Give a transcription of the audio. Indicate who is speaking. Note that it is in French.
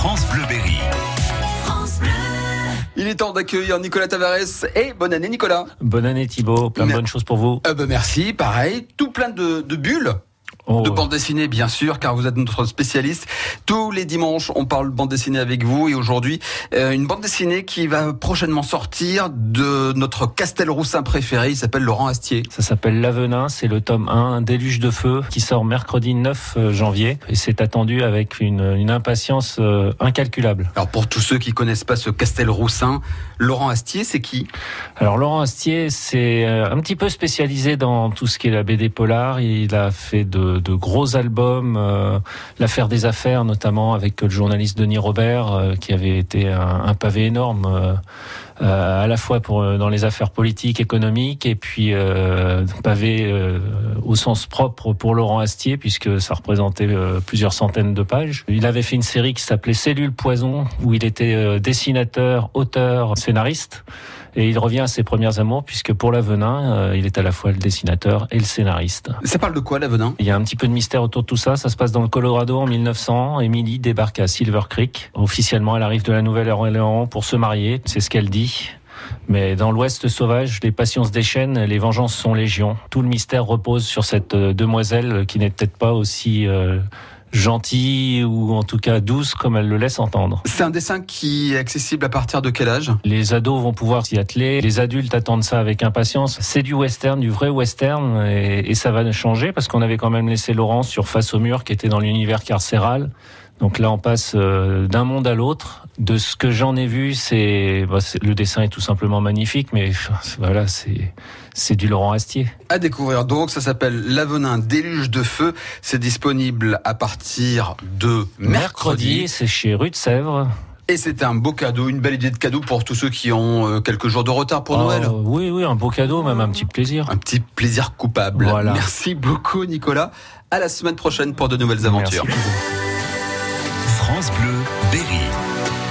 Speaker 1: France Bleu Berry.
Speaker 2: Il est temps d'accueillir Nicolas Tavares et bonne année Nicolas.
Speaker 3: Bonne année Thibaut, plein de bonnes choses pour vous.
Speaker 2: Euh, bah, merci, pareil, tout plein de, de bulles.
Speaker 3: Oh,
Speaker 2: De bande dessinée, bien sûr, car vous êtes notre spécialiste. Tous les dimanches, on parle bande dessinée avec vous. Et aujourd'hui, euh, une bande dessinée qui va prochainement sortir de notre Castelroussin préféré. Il s'appelle Laurent Astier.
Speaker 3: Ça s'appelle L'Avenin, c'est le tome 1, un déluge de feu, qui sort mercredi 9 janvier. Et c'est attendu avec une, une impatience euh, incalculable.
Speaker 2: Alors, pour tous ceux qui connaissent pas ce Castelroussin, Laurent Astier, c'est qui?
Speaker 3: Alors Laurent Astier, c'est euh, un petit peu spécialisé dans tout ce qui est la BD polar. Il a fait de, de gros albums, euh, l'affaire des affaires notamment avec le journaliste Denis Robert, euh, qui avait été un, pavé énorme. euh, à la fois dans les affaires politiques, économiques, et puis pavé au sens propre pour Laurent Astier, puisque ça représentait plusieurs centaines de pages. Il avait fait une série qui s'appelait Cellule Poison, où il était dessinateur, auteur, scénariste. Et il revient à ses premières amours, puisque pour l'Avenin, euh, il est à la fois le dessinateur et le scénariste.
Speaker 2: Ça parle de quoi, l'Avenin?
Speaker 3: Il y a un petit peu de mystère autour de tout ça. Ça se passe dans le Colorado en 1900. Emily débarque à Silver Creek. Officiellement, elle arrive de la Nouvelle-Orléans pour se marier. C'est ce qu'elle dit. Mais dans l'Ouest sauvage, les passions se déchaînent, les vengeances sont légion. Tout le mystère repose sur cette euh, demoiselle qui n'est peut-être pas aussi euh, gentille ou en tout cas douce comme elle le laisse entendre.
Speaker 2: C'est un dessin qui est accessible à partir de quel âge?
Speaker 3: Les ados vont pouvoir s'y atteler, les adultes attendent ça avec impatience. C'est du western, du vrai western, et, et ça va changer parce qu'on avait quand même laissé Laurent sur Face au mur qui était dans l'univers carcéral. Donc là, on passe euh, d'un monde à l'autre. De ce que j'en ai vu, c'est bah, le dessin est tout simplement magnifique, mais voilà, c'est c'est du Laurent Astier.
Speaker 2: À découvrir donc, ça s'appelle L'Avenin Déluge de Feu. C'est disponible à partir de mercredi.
Speaker 3: c'est chez Rue de Sèvres.
Speaker 2: Et c'est un beau cadeau, une belle idée de cadeau pour tous ceux qui ont euh, quelques jours de retard pour
Speaker 3: Oh,
Speaker 2: Noël.
Speaker 3: Oui, oui, un beau cadeau, même un petit plaisir.
Speaker 2: Un petit plaisir coupable.
Speaker 3: Voilà.
Speaker 2: Merci beaucoup Nicolas. À la semaine prochaine pour de nouvelles aventures.
Speaker 3: Merci.
Speaker 1: France Bleu Berry.